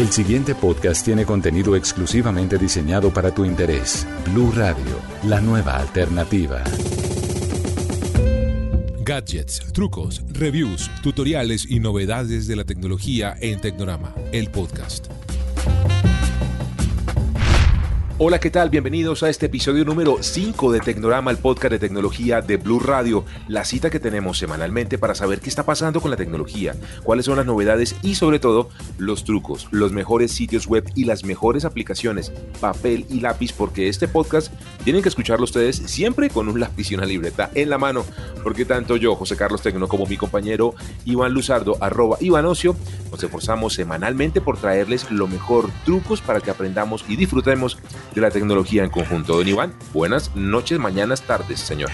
El siguiente podcast tiene contenido exclusivamente diseñado para tu interés. Blue Radio, la nueva alternativa. Gadgets, trucos, reviews, tutoriales y novedades de la tecnología en Tecnorama, el podcast. Hola, ¿qué tal? Bienvenidos a este episodio número 5 de Tecnorama, el podcast de tecnología de Blue Radio, la cita que tenemos semanalmente para saber qué está pasando con la tecnología, cuáles son las novedades y sobre todo los trucos, los mejores sitios web y las mejores aplicaciones, papel y lápiz, porque este podcast tienen que escucharlo ustedes siempre con un lápiz y una libreta en la mano, porque tanto yo, José Carlos Tecno, como mi compañero Iván Luzardo, arroba Iván nos esforzamos semanalmente por traerles lo mejor trucos para que aprendamos y disfrutemos de la tecnología en conjunto. Don Iván, buenas noches, mañanas, tardes, señor.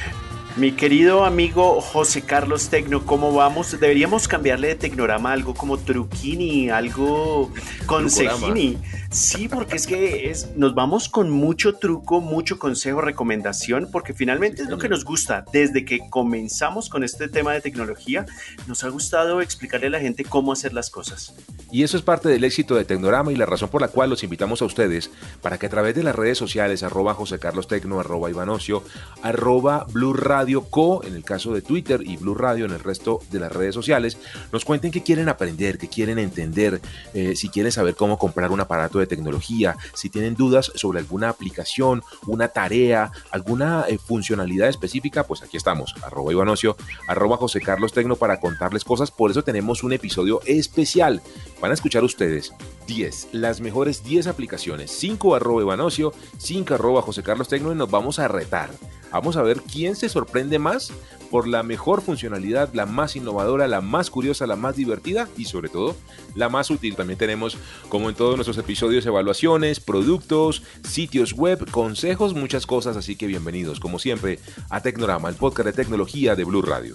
Mi querido amigo José Carlos Tecno, ¿cómo vamos? Deberíamos cambiarle de Tecnorama algo como Truquini, algo Consejini. Sí, porque es que es, nos vamos con mucho truco, mucho consejo, recomendación, porque finalmente es lo que nos gusta. Desde que comenzamos con este tema de tecnología, nos ha gustado explicarle a la gente cómo hacer las cosas. Y eso es parte del éxito de Tecnorama y la razón por la cual los invitamos a ustedes para que a través de las redes sociales, arroba José Carlos Tecno, arroba Ivanocio, arroba Blue Radio Co, en el caso de Twitter, y Blue Radio en el resto de las redes sociales, nos cuenten qué quieren aprender, qué quieren entender, eh, si quieren saber cómo comprar un aparato de tecnología, si tienen dudas sobre alguna aplicación, una tarea, alguna eh, funcionalidad específica, pues aquí estamos, arroba Ivanocio, arroba José Carlos Tecno para contarles cosas, por eso tenemos un episodio especial. Van a escuchar ustedes 10, las mejores 10 aplicaciones, 5 arroba Ivanocio, 5 arroba José Carlos Tecno y nos vamos a retar. Vamos a ver quién se sorprende más por la mejor funcionalidad, la más innovadora, la más curiosa, la más divertida y sobre todo la más útil. También tenemos, como en todos nuestros episodios, evaluaciones, productos, sitios web, consejos, muchas cosas, así que bienvenidos, como siempre, a Tecnorama, el podcast de tecnología de Blue Radio.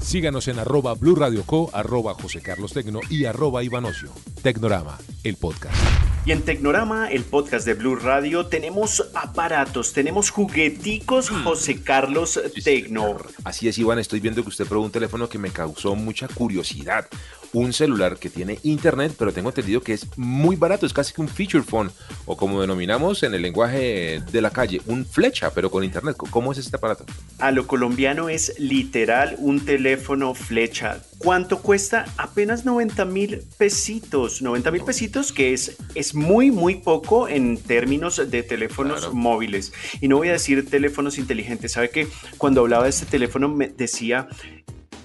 Síganos en arroba Blue Radio Co, arroba José Carlos Tecno y arroba Ivanocio. Tecnorama, el podcast. Y en Tecnorama, el podcast de Blue Radio, tenemos aparatos, tenemos jugueticos José Carlos Tecno. Así es, Iván, estoy viendo que usted probó un teléfono que me causó mucha curiosidad. Un celular que tiene internet, pero tengo entendido que es muy barato, es casi que un feature phone, o como denominamos en el lenguaje de la calle, un flecha, pero con internet. ¿Cómo es este aparato? A lo colombiano es literal un teléfono flecha. ¿Cuánto cuesta? Apenas 90 mil pesitos. 90 mil pesitos, que es, es muy, muy poco en términos de teléfonos Claro. móviles. Y no voy a decir teléfonos inteligentes. ¿Sabe que cuando hablaba de este teléfono me decía,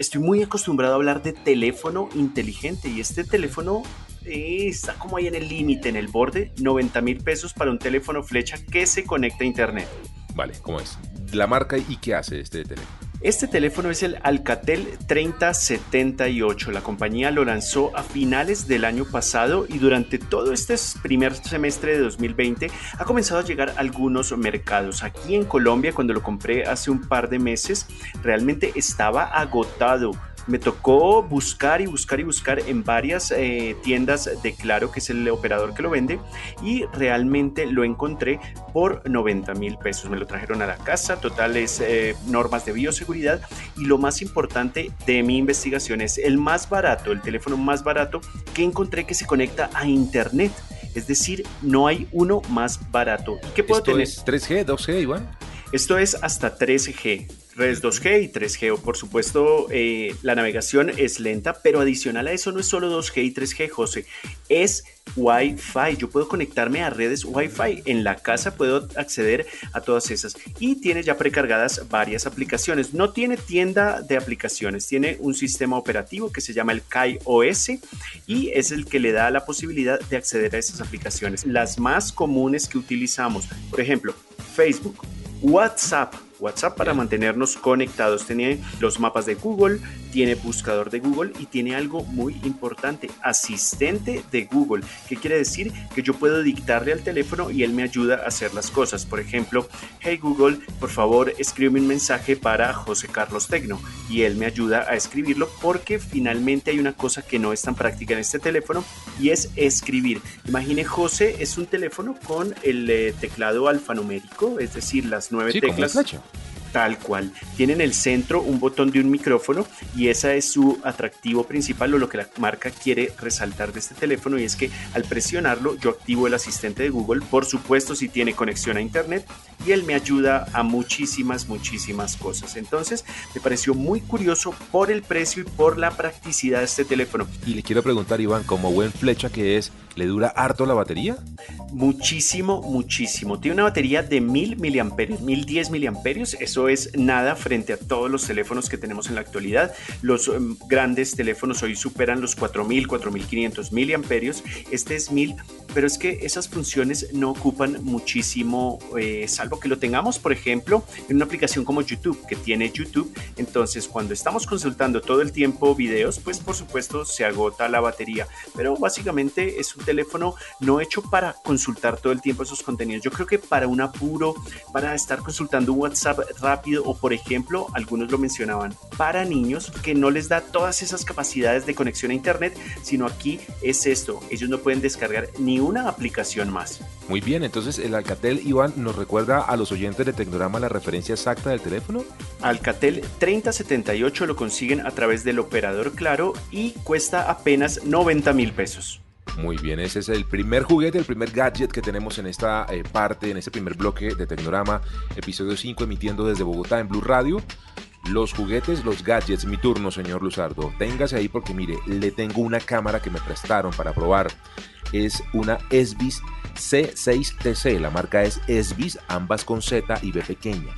estoy muy acostumbrado a hablar de teléfono inteligente y este teléfono eh, está como ahí en el límite, en el borde, 90 mil pesos para un teléfono flecha que se conecta a internet. Vale, ¿cómo es? La marca y qué hace este teléfono. Este teléfono es el Alcatel 3078. La compañía lo lanzó a finales del año pasado y durante todo este primer semestre de 2020 ha comenzado a llegar a algunos mercados. Aquí en Colombia, cuando lo compré hace un par de meses, realmente estaba agotado. Me tocó buscar y buscar y buscar en varias eh, tiendas de Claro, que es el operador que lo vende, y realmente lo encontré por 90 mil pesos. Me lo trajeron a la casa, totales eh, normas de bioseguridad y lo más importante de mi investigación es el más barato, el teléfono más barato que encontré que se conecta a internet. Es decir, no hay uno más barato. ¿Y qué puedo ¿Esto tener? es 3G, 2G, Iván? Esto es hasta 13G, redes 2G y 3G. Por supuesto, eh, la navegación es lenta, pero adicional a eso no es solo 2G y 3G, José, es Wi-Fi. Yo puedo conectarme a redes Wi-Fi. En la casa puedo acceder a todas esas. Y tiene ya precargadas varias aplicaciones. No tiene tienda de aplicaciones, tiene un sistema operativo que se llama el Kai OS y es el que le da la posibilidad de acceder a esas aplicaciones. Las más comunes que utilizamos, por ejemplo, Facebook, WhatsApp. WhatsApp para mantenernos conectados. Tiene los mapas de Google, tiene buscador de Google y tiene algo muy importante, asistente de Google. ¿Qué quiere decir? Que yo puedo dictarle al teléfono y él me ayuda a hacer las cosas. Por ejemplo, hey Google, por favor escríbeme un mensaje para José Carlos Tecno y él me ayuda a escribirlo porque finalmente hay una cosa que no es tan práctica en este teléfono y es escribir. Imagine José es un teléfono con el eh, teclado alfanumérico, es decir, las nueve Sí, teclas. Tal cual. Tiene en el centro un botón de un micrófono y ese es su atractivo principal o lo que la marca quiere resaltar de este teléfono y es que al presionarlo yo activo el asistente de Google, por supuesto si tiene conexión a internet y él me ayuda a muchísimas, muchísimas cosas. Entonces me pareció muy curioso por el precio y por la practicidad de este teléfono. Y le quiero preguntar Iván, como buen flecha que es, ¿Le dura harto la batería? Muchísimo, muchísimo. Tiene una batería de 1000 miliamperios, 1010 miliamperios. Eso es nada frente a todos los teléfonos que tenemos en la actualidad. Los um, grandes teléfonos hoy superan los 4000, 4500 miliamperios. Este es 1000, pero es que esas funciones no ocupan muchísimo, eh, salvo que lo tengamos, por ejemplo, en una aplicación como YouTube, que tiene YouTube. Entonces, cuando estamos consultando todo el tiempo videos, pues por supuesto se agota la batería. Pero básicamente es un teléfono no hecho para consultar todo el tiempo esos contenidos. Yo creo que para un apuro, para estar consultando un WhatsApp rápido o por ejemplo, algunos lo mencionaban, para niños que no les da todas esas capacidades de conexión a Internet, sino aquí es esto, ellos no pueden descargar ni una aplicación más. Muy bien, entonces el Alcatel Iván nos recuerda a los oyentes de Tecnorama la referencia exacta del teléfono. Alcatel 3078 lo consiguen a través del operador Claro y cuesta apenas 90 mil pesos. Muy bien, ese es el primer juguete, el primer gadget que tenemos en esta eh, parte, en este primer bloque de Tecnorama, episodio 5, emitiendo desde Bogotá en Blue Radio. Los juguetes, los gadgets, mi turno, señor Luzardo. Téngase ahí porque mire, le tengo una cámara que me prestaron para probar. Es una Esvis C6TC, la marca es Esvis, ambas con Z y B pequeña.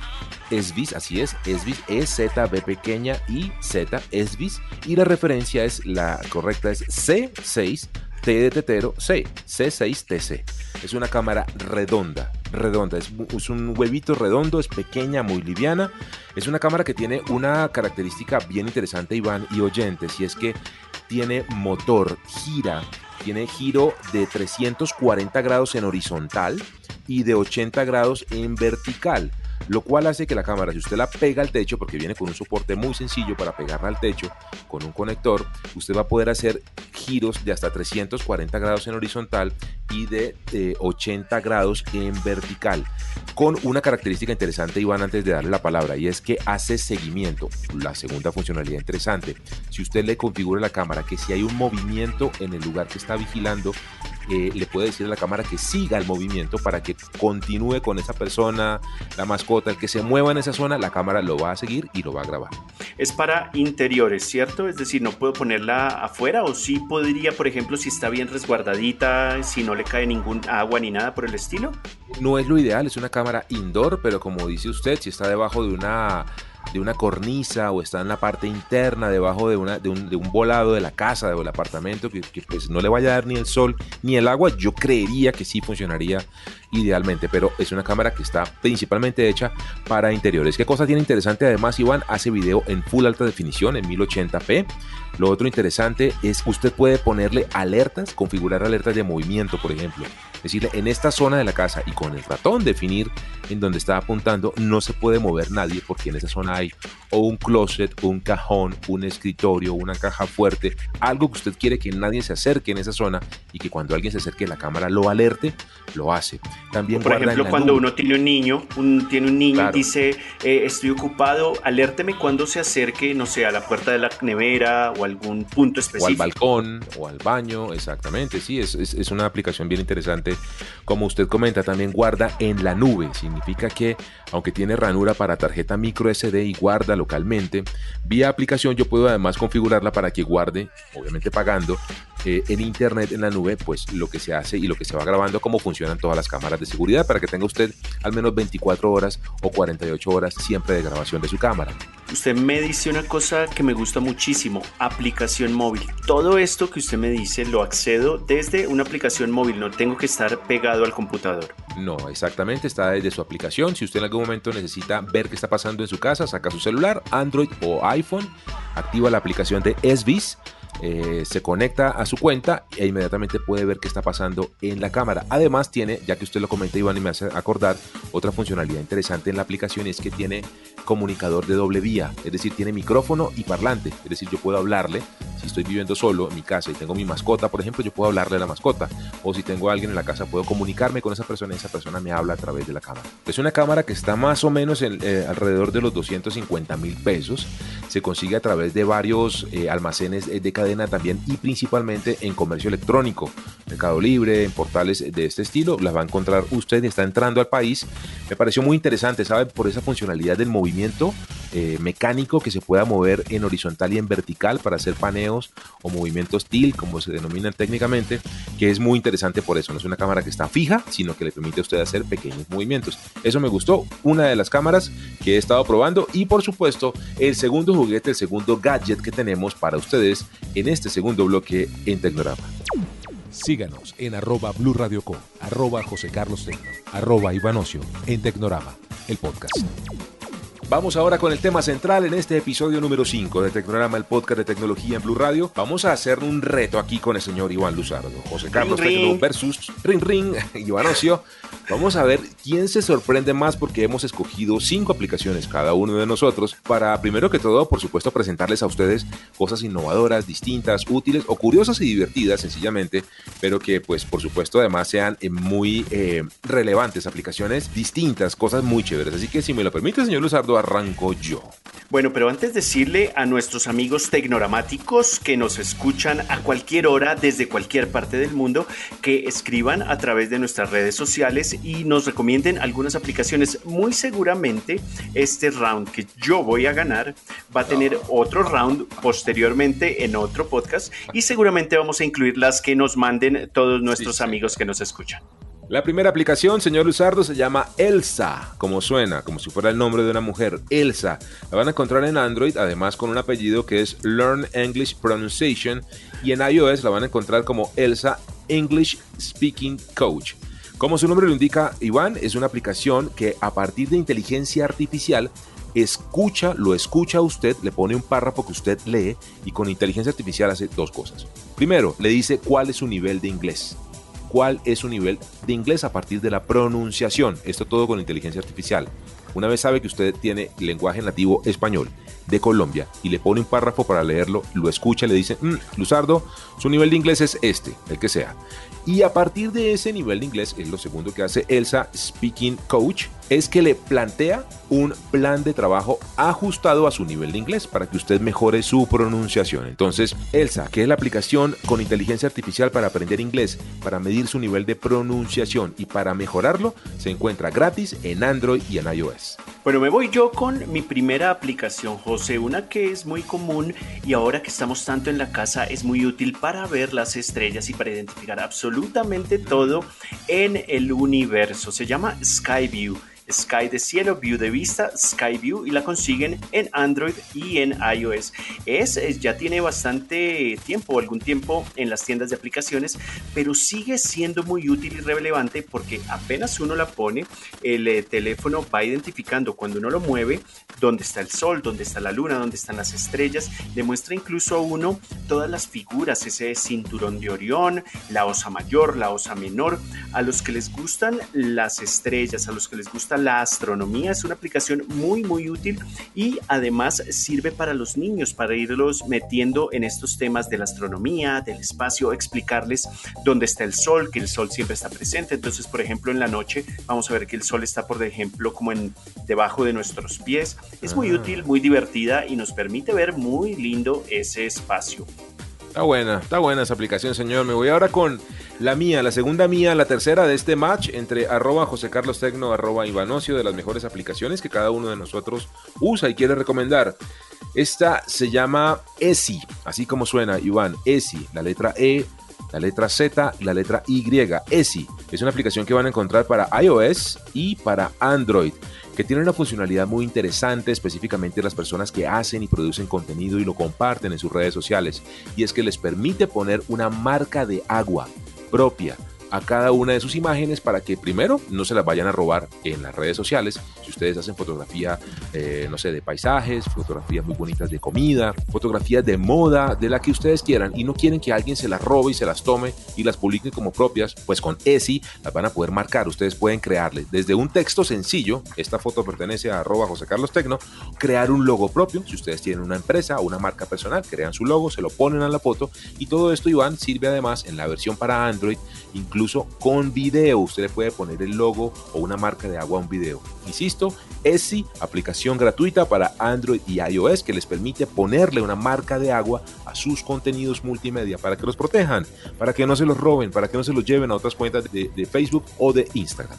Esvis, así es, Esvis es Z, B pequeña y Z, Esvis. Y la referencia es, la correcta es C6 T de tetero C, C6TC. Es una cámara redonda, redonda, es, un huevito redondo, es pequeña, muy liviana. Es una cámara que tiene una característica bien interesante, Iván y oyentes, y es que tiene motor, gira, tiene giro de 340 grados en horizontal y de 80 grados en vertical lo cual hace que la cámara, si usted la pega al techo, porque viene con un soporte muy sencillo para pegarla al techo, con un conector, usted va a poder hacer giros de hasta 340 grados en horizontal y de 80 grados en vertical, con una característica interesante, Iván, antes de darle la palabra, y es que hace seguimiento. La segunda funcionalidad interesante, si usted le configura la cámara que si hay un movimiento en el lugar que está vigilando, eh, le puede decir a la cámara que siga el movimiento para que continúe con esa persona, la mascota, el que se mueva en esa zona, la cámara lo va a seguir y lo va a grabar. Es para interiores, ¿cierto? Es decir, no puedo ponerla afuera o sí podría, por ejemplo, si está bien resguardadita, si no le cae ningún agua ni nada por el estilo. No es lo ideal, es una cámara indoor, pero como dice usted, si está debajo de una de una cornisa o está en la parte interna, debajo de, una, de, un, de un volado de la casa, del apartamento, que, que, pues no le vaya a dar ni el sol ni el agua, yo creería que sí funcionaría idealmente, pero es una cámara que está principalmente hecha para interiores. ¿Qué cosa tiene interesante? Además, Iván hace video en full alta definición, en 1080p. Lo otro interesante es que usted puede ponerle alertas, configurar alertas de movimiento, por ejemplo. Decirle, en esta zona de la casa y con el ratón definir en donde está apuntando, no se puede mover nadie porque en esa zona hay o un closet, un cajón, un escritorio, una caja fuerte, algo que usted quiere que nadie se acerque en esa zona y que cuando alguien se acerque la cámara lo alerte, lo hace. También por ejemplo, cuando uno tiene un niño, un, tiene un niño y dice, eh, estoy ocupado, alérteme cuando se acerque, no sé, a la puerta de la nevera o algún punto específico. O al balcón o al baño, exactamente, sí, es, es, es una aplicación bien interesante. Como usted comenta, también guarda en la nube, significa que aunque tiene ranura para tarjeta micro SD y guarda localmente, vía aplicación yo puedo además configurarla para que guarde, obviamente pagando, eh, en internet, en la nube, pues lo que se hace y lo que se va grabando, cómo funcionan todas las cámaras de seguridad para que tenga usted al menos 24 horas o 48 horas siempre de grabación de su cámara. Usted me dice una cosa que me gusta muchísimo, aplicación móvil. Todo esto que usted me dice lo accedo desde una aplicación móvil, no tengo que estar pegado al computador. No, exactamente, está desde su aplicación. Si usted en algún momento necesita ver qué está pasando en su casa, saca su celular, Android o iPhone, activa la aplicación de SBIS eh, se conecta a su cuenta e inmediatamente puede ver qué está pasando en la cámara. Además tiene, ya que usted lo comenta Iván y me hace acordar, otra funcionalidad interesante en la aplicación es que tiene comunicador de doble vía, es decir, tiene micrófono y parlante, es decir, yo puedo hablarle si estoy viviendo solo en mi casa y tengo mi mascota, por ejemplo, yo puedo hablarle a la mascota. O si tengo a alguien en la casa, puedo comunicarme con esa persona y esa persona me habla a través de la cámara. Es una cámara que está más o menos en, eh, alrededor de los 250 mil pesos. Se consigue a través de varios eh, almacenes de cadena también y principalmente en comercio electrónico. Mercado Libre, en portales de este estilo, las va a encontrar usted está entrando al país. Me pareció muy interesante, ¿sabe? Por esa funcionalidad del movimiento eh, mecánico que se pueda mover en horizontal y en vertical para hacer paneos o movimientos tilt, como se denominan técnicamente, que es muy interesante por eso. No es una cámara que está fija, sino que le permite a usted hacer pequeños movimientos. Eso me gustó, una de las cámaras que he estado probando y por supuesto el segundo juguete, el segundo gadget que tenemos para ustedes en este segundo bloque en Tecnorama. Síganos en arroba Blue Co, arroba José Carlos Tecno, arroba Ivanocio en Tecnorama, el podcast. Vamos ahora con el tema central en este episodio número 5 de Tecnorama, el podcast de tecnología en Blue Radio. Vamos a hacer un reto aquí con el señor Iván Luzardo. José Carlos Tecno versus Ring Ring, Iván Ocio. Vamos a ver quién se sorprende más porque hemos escogido cinco aplicaciones cada uno de nosotros para, primero que todo, por supuesto, presentarles a ustedes cosas innovadoras, distintas, útiles o curiosas y divertidas, sencillamente, pero que, pues, por supuesto, además sean eh, muy eh, relevantes, aplicaciones distintas, cosas muy chéveres. Así que, si me lo permite, señor Luzardo, arranco yo. Bueno, pero antes decirle a nuestros amigos tecnoramáticos que nos escuchan a cualquier hora desde cualquier parte del mundo que escriban a través de nuestras redes sociales y nos recomienden algunas aplicaciones. Muy seguramente este round que yo voy a ganar va a tener otro round posteriormente en otro podcast y seguramente vamos a incluir las que nos manden todos nuestros amigos que nos escuchan. La primera aplicación, señor Luzardo, se llama Elsa, como suena, como si fuera el nombre de una mujer, Elsa. La van a encontrar en Android, además con un apellido que es Learn English Pronunciation, y en iOS la van a encontrar como Elsa English Speaking Coach. Como su nombre lo indica, Iván, es una aplicación que a partir de inteligencia artificial escucha, lo escucha a usted, le pone un párrafo que usted lee y con inteligencia artificial hace dos cosas. Primero, le dice cuál es su nivel de inglés cuál es su nivel de inglés a partir de la pronunciación. Esto todo con inteligencia artificial. Una vez sabe que usted tiene lenguaje nativo español de Colombia y le pone un párrafo para leerlo, lo escucha, le dice, mm, Luzardo, su nivel de inglés es este, el que sea. Y a partir de ese nivel de inglés, es lo segundo que hace Elsa Speaking Coach, es que le plantea un plan de trabajo ajustado a su nivel de inglés para que usted mejore su pronunciación. Entonces, Elsa, que es la aplicación con inteligencia artificial para aprender inglés, para medir su nivel de pronunciación y para mejorarlo, se encuentra gratis en Android y en iOS. Bueno, me voy yo con mi primera aplicación, José, una que es muy común y ahora que estamos tanto en la casa es muy útil para ver las estrellas y para identificar absolutamente todo en el universo. Se llama Skyview. Sky de cielo, View de vista, Sky View y la consiguen en Android y en iOS. Es, ya tiene bastante tiempo, algún tiempo en las tiendas de aplicaciones, pero sigue siendo muy útil y relevante porque apenas uno la pone, el eh, teléfono va identificando cuando uno lo mueve dónde está el sol, dónde está la luna, dónde están las estrellas. Demuestra incluso a uno todas las figuras, ese cinturón de Orión, la osa mayor, la osa menor. A los que les gustan las estrellas, a los que les gusta la astronomía. Es una aplicación muy, muy útil y además sirve para los niños, para irlos metiendo en estos temas de la astronomía, del espacio, explicarles dónde está el sol, que el sol siempre está presente. Entonces, por ejemplo, en la noche vamos a ver que el sol está, por ejemplo, como en debajo de nuestros pies. Es muy ah. útil, muy divertida y nos permite ver muy lindo ese espacio. Está buena, está buena esa aplicación, señor. Me voy ahora con la mía, la segunda mía, la tercera de este match entre arroba José Carlos Tecno, arroba Ivanocio, de las mejores aplicaciones que cada uno de nosotros usa y quiere recomendar. Esta se llama ESI, así como suena, Iván, ESI, la letra E, la letra Z y la letra Y. ESI es una aplicación que van a encontrar para iOS y para Android que tiene una funcionalidad muy interesante, específicamente las personas que hacen y producen contenido y lo comparten en sus redes sociales, y es que les permite poner una marca de agua propia a cada una de sus imágenes para que primero no se las vayan a robar en las redes sociales. Si ustedes hacen fotografía, eh, no sé, de paisajes, fotografías muy bonitas de comida, fotografías de moda, de la que ustedes quieran y no quieren que alguien se las robe y se las tome y las publique como propias, pues con ESI las van a poder marcar. Ustedes pueden crearle desde un texto sencillo, esta foto pertenece a arroba José Carlos Tecno, crear un logo propio. Si ustedes tienen una empresa o una marca personal, crean su logo, se lo ponen a la foto y todo esto, Iván, sirve además en la versión para Android, incluso con video. Usted le puede poner el logo o una marca de agua a un video. Insisto, ESI, aplicación gratuita para Android y iOS que les permite ponerle una marca de agua a sus contenidos multimedia para que los protejan, para que no se los roben, para que no se los lleven a otras cuentas de Facebook o de Instagram.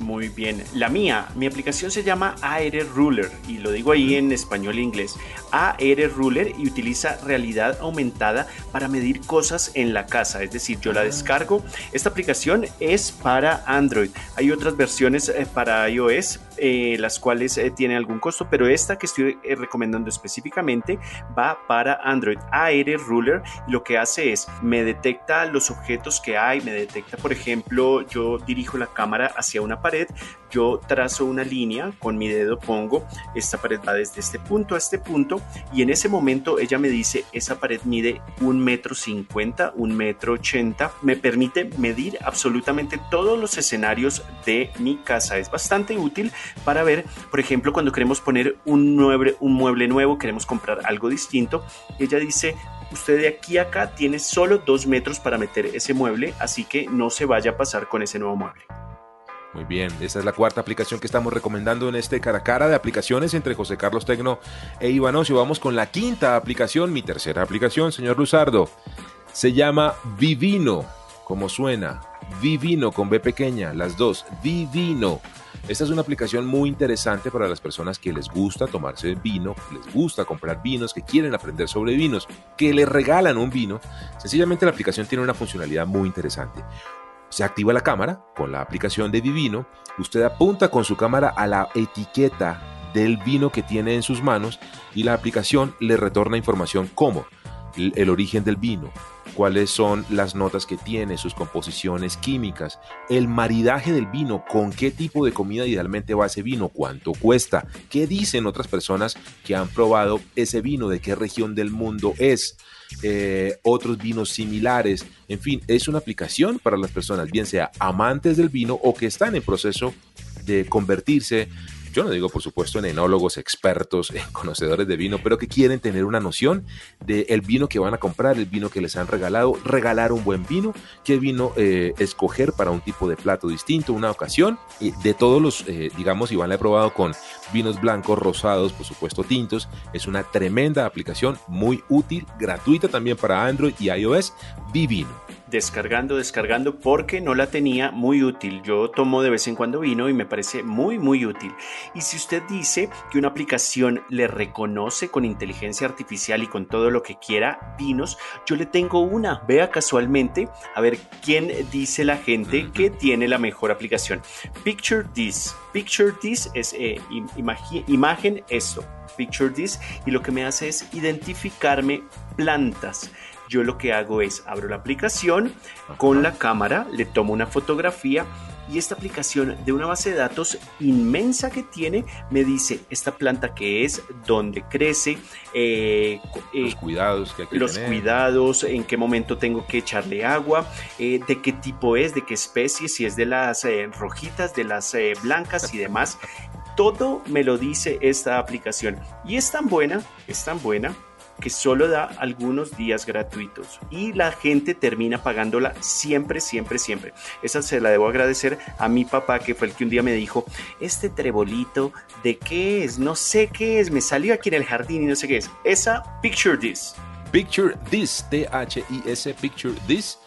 Muy bien. La mía, mi aplicación se llama AR Ruler y lo digo ahí en español e inglés. AR Ruler y utiliza realidad aumentada para medir cosas en la casa. Es decir, yo la descargo. Esta aplicación es para Android. Hay otras versiones eh, para iOS, eh, las cuales eh, tienen algún costo, pero esta que estoy recomendando específicamente va para Android. AR Ruler lo que hace es me detecta los objetos que hay, me detecta, por ejemplo, yo dirijo la cámara hacia una pared yo trazo una línea, con mi dedo pongo, esta pared va desde este punto a este punto y en ese momento ella me dice, esa pared mide un metro cincuenta, un metro ochenta, me permite medir absolutamente todos los escenarios de mi casa. Es bastante útil para ver, por ejemplo, cuando queremos poner un mueble, mueble nuevo, queremos comprar algo distinto, ella dice, usted de aquí a acá tiene solo dos metros para meter ese mueble, así que no se vaya a pasar con ese nuevo mueble. Muy bien, esta es la cuarta aplicación que estamos recomendando en este cara a cara de aplicaciones entre José Carlos Tecno e Ivanocio. Vamos con la quinta aplicación, mi tercera aplicación, señor Luzardo. Se llama Vivino, como suena. Vivino con B pequeña, las dos. Vivino. Esta es una aplicación muy interesante para las personas que les gusta tomarse vino, que les gusta comprar vinos, que quieren aprender sobre vinos, que les regalan un vino. Sencillamente la aplicación tiene una funcionalidad muy interesante. Se activa la cámara con la aplicación de Divino. Usted apunta con su cámara a la etiqueta del vino que tiene en sus manos y la aplicación le retorna información como el, origen del vino, cuáles son las notas que tiene, sus composiciones químicas, el maridaje del vino, con qué tipo de comida idealmente va ese vino, cuánto cuesta, qué dicen otras personas que han probado ese vino, de qué región del mundo es. Eh, otros vinos similares. En fin, es una aplicación para las personas, bien sea amantes del vino o que están en proceso de convertirse yo no digo por supuesto en enólogos expertos, en conocedores de vino, pero que quieren tener una noción del vino que van a comprar, el vino que les han regalado, regalar un buen vino, qué vino eh, escoger para un tipo de plato distinto, una ocasión. Y de todos los, eh, digamos, Iván la he probado con vinos blancos, rosados, por supuesto tintos. Es una tremenda aplicación, muy útil, gratuita también para Android y iOS, Vivino descargando, descargando, porque no la tenía muy útil. Yo tomo de vez en cuando vino y me parece muy, muy útil. Y si usted dice que una aplicación le reconoce con inteligencia artificial y con todo lo que quiera vinos, yo le tengo una. Vea casualmente a ver quién dice la gente que tiene la mejor aplicación. Picture This. Picture This es eh, imagen esto. Picture This y lo que me hace es identificarme plantas yo lo que hago es abro la aplicación con la cámara, le tomo una fotografía y esta aplicación de una base de datos inmensa que tiene me dice esta planta que es, dónde crece, eh, eh, los cuidados que hay que los cuidados, en qué momento tengo que echarle agua, eh, de qué tipo es, de qué especie, si es de las rojitas, de las blancas y demás. Todo me lo dice esta aplicación. Y es tan buena, es tan buena que solo da algunos días gratuitos y la gente termina pagándola siempre, siempre, siempre. Esa se la debo agradecer a mi papá que fue el que un día me dijo, este trebolito, ¿de qué es? No sé qué es, me salió aquí en el jardín y no sé qué es. Esa Picture This. Picture This, T-H-I-S, Picture This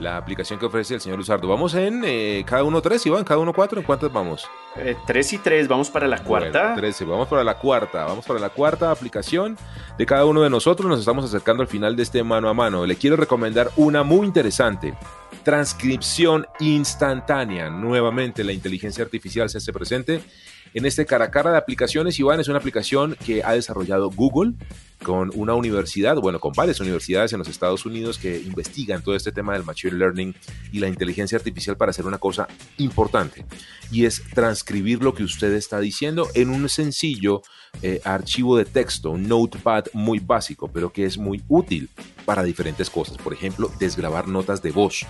la aplicación que ofrece el señor Luzardo. Vamos en eh, cada uno tres, Iván, cada uno cuatro. ¿En cuántas vamos? Eh, tres y tres, vamos para la cuarta. trece, vamos para la cuarta. Vamos para la cuarta aplicación de cada uno de nosotros. Nos estamos acercando al final de este mano a mano. Le quiero recomendar una muy interesante. Transcripción instantánea. Nuevamente la inteligencia artificial se hace presente en este cara a cara de aplicaciones. Iván es una aplicación que ha desarrollado Google con una universidad, bueno, con varias universidades en los Estados Unidos que investigan todo este tema del machine learning y la inteligencia artificial para hacer una cosa importante y es transcribir lo que usted está diciendo en un sencillo eh, archivo de texto, un notepad muy básico, pero que es muy útil para diferentes cosas. Por ejemplo, desgrabar notas de voz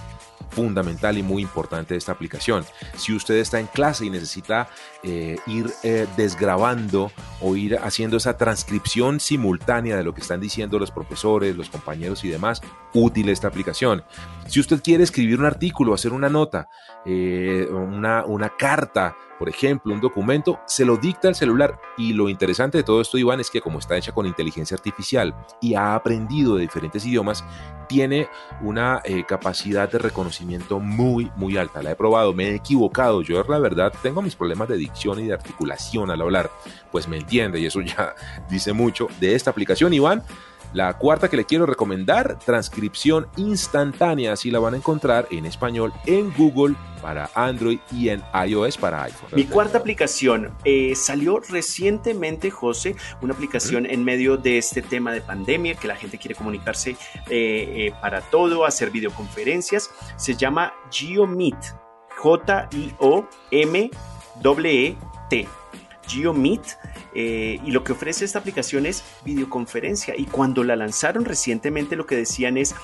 fundamental y muy importante de esta aplicación. Si usted está en clase y necesita eh, ir eh, desgrabando o ir haciendo esa transcripción simultánea de lo que están diciendo los profesores, los compañeros y demás, útil esta aplicación. Si usted quiere escribir un artículo, hacer una nota, eh, una, una carta, por ejemplo, un documento, se lo dicta el celular. Y lo interesante de todo esto, Iván, es que como está hecha con inteligencia artificial y ha aprendido de diferentes idiomas, tiene una eh, capacidad de reconocimiento muy, muy alta. La he probado, me he equivocado. Yo, la verdad, tengo mis problemas de dicción y de articulación al hablar. Pues me entiende y eso ya dice mucho de esta aplicación, Iván. La cuarta que le quiero recomendar, transcripción instantánea, así la van a encontrar en español en Google para Android y en iOS para iPhone. Mi cuarta aplicación eh, salió recientemente, José, una aplicación en medio de este tema de pandemia, que la gente quiere comunicarse eh, eh, para todo, hacer videoconferencias. Se llama GeoMeet, J-I-O-M-E-T. GeoMeet eh, y lo que ofrece esta aplicación es videoconferencia. Y cuando la lanzaron recientemente lo que decían es,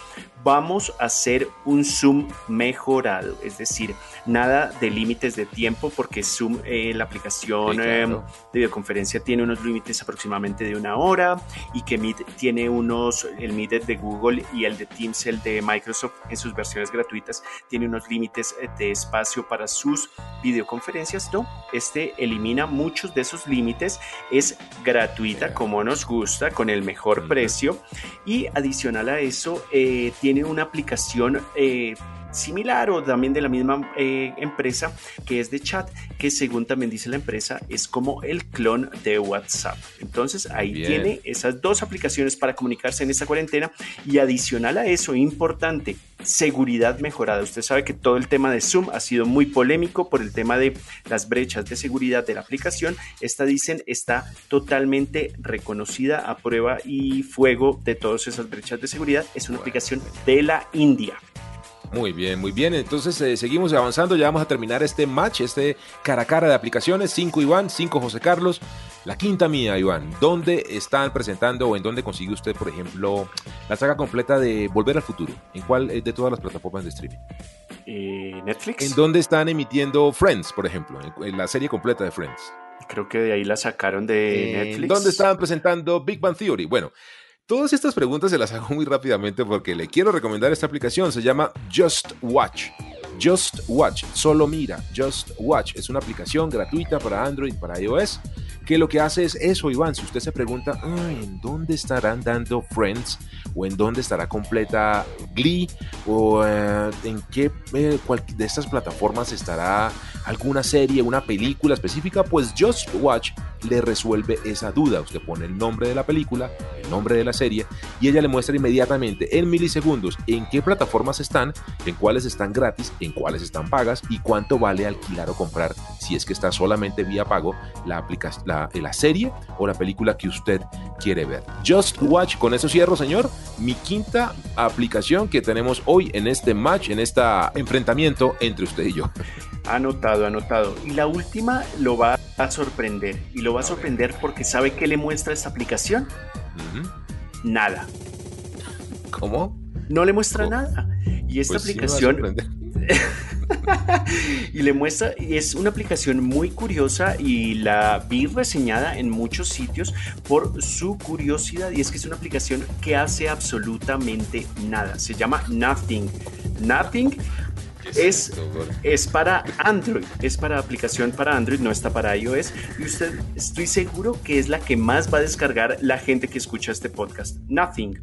vamos a hacer un Zoom mejorado, es decir, nada de límites de tiempo porque Zoom, eh, la aplicación em, de videoconferencia tiene unos límites aproximadamente de una hora y que Meet tiene unos, el Meet de Google y el de Teams, el de Microsoft en sus versiones gratuitas, tiene unos límites eh, de espacio para sus videoconferencias, no, este elimina muchos de esos límites, es gratuita como nos gusta, con el mejor precio y adicional a eso eh, tiene una aplicación eh, similar o también de la misma eh, empresa que es de chat, que según también dice la empresa es como el clon de WhatsApp. Entonces ahí tiene esas dos aplicaciones para comunicarse en esta cuarentena y adicional a eso, importante, seguridad mejorada. Usted sabe que todo el tema de Zoom ha sido muy polémico por el tema de las brechas de seguridad de la aplicación. Esta dicen está totalmente reconocida a prueba y fuego de todas esas brechas de seguridad. Es una aplicación de la India. Muy bien, muy bien. Entonces eh, seguimos avanzando. Ya vamos a terminar este match, este cara a cara de aplicaciones. 5 Iván, 5 José Carlos. La quinta mía, Iván. ¿Dónde están presentando o en dónde consigue usted, por ejemplo, la saga completa de Volver al Futuro? ¿En cuál de todas las plataformas de streaming? Eh, Netflix. ¿En dónde están emitiendo Friends, por ejemplo? En, la serie completa de Friends. Creo que de ahí la sacaron de Netflix. ¿Dónde estaban presentando Big Bang Theory? Bueno, Todas estas preguntas se las hago muy rápidamente porque le quiero recomendar esta aplicación. Se llama Just Watch. Just Watch, solo mira, Just Watch. Es una aplicación gratuita para Android, para iOS, que lo que hace es eso, Iván. Si usted se pregunta, ¿en dónde estarán dando Friends? ¿O en dónde estará completa Glee? ¿O eh, en qué eh, de estas plataformas estará alguna serie, una película específica? Pues Just Watch le resuelve esa duda. Usted pone el nombre de la película, el nombre de la serie, y ella le muestra inmediatamente en milisegundos en qué plataformas están, en cuáles están gratis, en cuáles están pagas y cuánto vale alquilar o comprar si es que está solamente vía pago la, la, la serie o la película que usted quiere ver. Just Watch, con eso cierro, señor. Mi quinta aplicación que tenemos hoy en este match, en este enfrentamiento entre usted y yo. Anotado, anotado. Y la última lo va a sorprender. Y lo va a sorprender porque sabe que le muestra esta aplicación. Nada. ¿Cómo? No le muestra nada. Y esta pues aplicación... y le muestra, es una aplicación muy curiosa y la vi reseñada en muchos sitios por su curiosidad y es que es una aplicación que hace absolutamente nada. Se llama Nothing. Nothing es, es para Android, es para aplicación para Android, no está para iOS. Y usted, estoy seguro que es la que más va a descargar la gente que escucha este podcast. Nothing.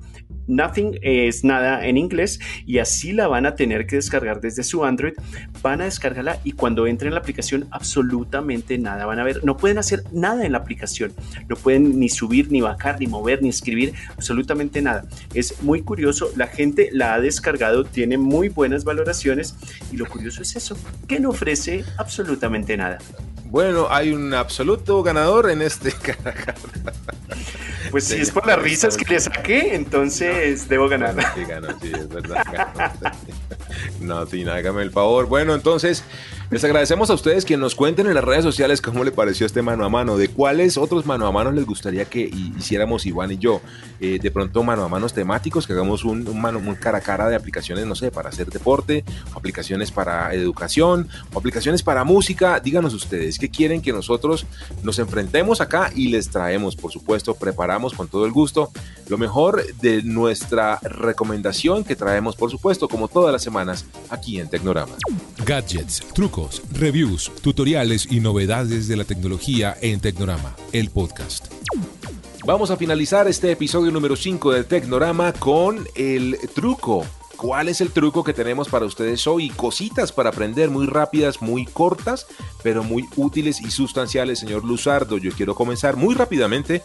Nothing es nada en inglés y así la van a tener que descargar desde su Android. Van a descargarla y cuando entren en la aplicación absolutamente nada van a ver. No pueden hacer nada en la aplicación. No pueden ni subir, ni bajar, ni mover, ni escribir, absolutamente nada. Es muy curioso. La gente la ha descargado, tiene muy buenas valoraciones y lo curioso es eso, que no ofrece absolutamente nada. Bueno, hay un absoluto ganador en este Pues si es por las risas que le saqué, entonces debo ganar. sí, ganó, sí, es verdad. No, sí, hágame el favor. Bueno, entonces les agradecemos a ustedes que nos cuenten en las redes sociales cómo le pareció este mano a mano, de cuáles otros mano a mano les gustaría que hiciéramos Iván y yo. Eh, de pronto mano a manos temáticos, que hagamos un, mano, un cara a cara de aplicaciones, no sé, para hacer deporte, aplicaciones para educación, aplicaciones para música. Díganos ustedes, ¿qué quieren que nosotros nos enfrentemos acá y les traemos? Por supuesto, preparamos con todo el gusto lo mejor de nuestra recomendación que traemos, por supuesto, como todas las semanas, aquí en Tecnorama. Gadgets, trucos, reviews, tutoriales y novedades de la tecnología en Tecnorama, el podcast. Vamos a finalizar este episodio número 5 de Tecnorama con el truco. ¿Cuál es el truco que tenemos para ustedes hoy? Cositas para aprender muy rápidas, muy cortas, pero muy útiles y sustanciales, señor Luzardo. Yo quiero comenzar muy rápidamente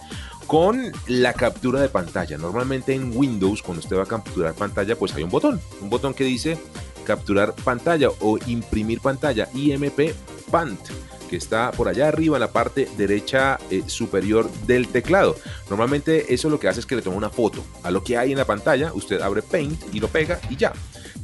con la captura de pantalla. Normalmente en Windows, cuando usted va a capturar pantalla, pues hay un botón, un botón que dice capturar pantalla o imprimir pantalla, IMP Pant que está por allá arriba en la parte derecha eh, superior del teclado. Normalmente eso lo que hace es que le toma una foto a lo que hay en la pantalla, usted abre Paint y lo pega y ya.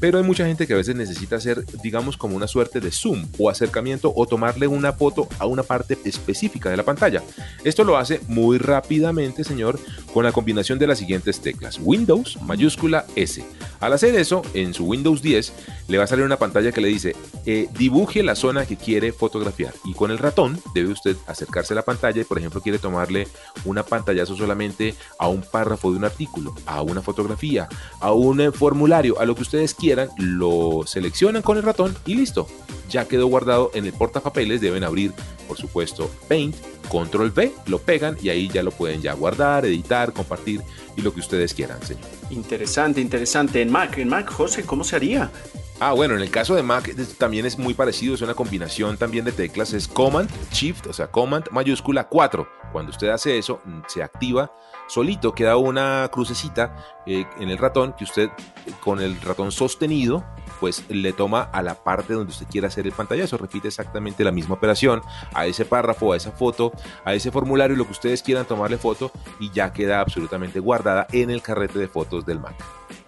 Pero hay mucha gente que a veces necesita hacer, digamos, como una suerte de zoom o acercamiento o tomarle una foto a una parte específica de la pantalla. Esto lo hace muy rápidamente, señor, con la combinación de las siguientes teclas. Windows, mayúscula S. Al hacer eso, en su Windows 10, le va a salir una pantalla que le dice, eh, dibuje la zona que quiere fotografiar. Y con el ratón debe usted acercarse a la pantalla y, por ejemplo, quiere tomarle una pantallazo solamente a un párrafo de un artículo, a una fotografía, a un eh, formulario, a lo que ustedes quieran, lo seleccionan con el ratón y listo. Ya quedó guardado en el portapapeles, deben abrir, por supuesto, Paint, Control V, lo pegan y ahí ya lo pueden ya guardar, editar, compartir y lo que ustedes quieran, señor. Interesante, interesante. En Mac, en Mac, José, ¿cómo se haría? Ah, bueno, en el caso de Mac también es muy parecido, es una combinación también de teclas, es Command Shift, o sea, Command mayúscula 4. Cuando usted hace eso, mm, se activa solito, queda una crucecita eh, en el ratón que usted con el ratón sostenido pues le toma a la parte donde usted quiera hacer el pantallazo. Repite exactamente la misma operación a ese párrafo, a esa foto, a ese formulario, lo que ustedes quieran tomarle foto y ya queda absolutamente guardada en el carrete de fotos del Mac.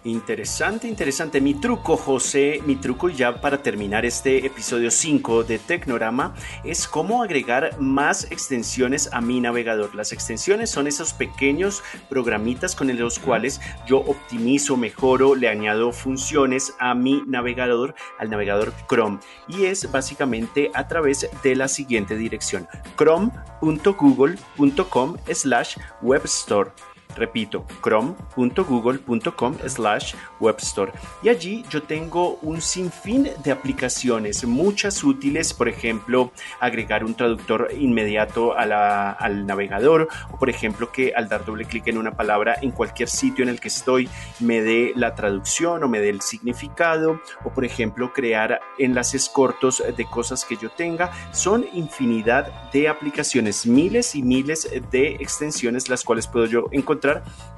Interesante, interesante. Mi truco, José, mi truco ya para terminar este episodio 5 de Tecnorama es cómo agregar más extensiones a mi navegador. Las extensiones son esos pequeños programitas con los cuales yo optimizo, mejoro, le añado funciones a mi navegador, al navegador Chrome. Y es básicamente a través de la siguiente dirección, chrome.google.com slash webstore. Repito, chrome.google.com slash webstore. Y allí yo tengo un sinfín de aplicaciones, muchas útiles, por ejemplo, agregar un traductor inmediato al navegador, o por ejemplo que al dar doble clic en una palabra en cualquier sitio en el que estoy me dé la traducción o me dé el significado, o por ejemplo crear enlaces cortos de cosas que yo tenga. Son infinidad de aplicaciones, miles y miles de extensiones las cuales puedo yo encontrar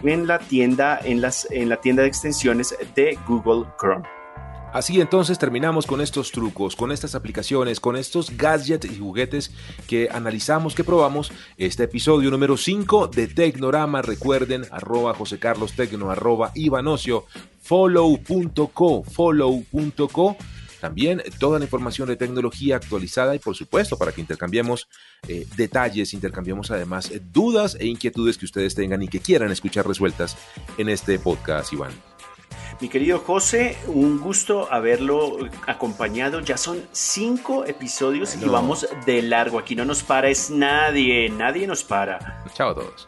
en la tienda, en, las, en la tienda de extensiones de Google Chrome. Así entonces terminamos con estos trucos, con estas aplicaciones, con estos gadgets y juguetes que analizamos, que probamos. Este episodio número 5 de Tecnorama. Recuerden, arroba José Carlos Tecno, arroba Ivanocio, follow.co, follow.co también toda la información de tecnología actualizada y por supuesto para que intercambiemos eh, detalles, intercambiemos además eh, dudas e inquietudes que ustedes tengan y que quieran escuchar resueltas en este podcast, Iván. Mi querido José, un gusto haberlo acompañado. Ya son cinco episodios y vamos de largo. Aquí no nos para es nadie, nadie nos para. Chao a todos.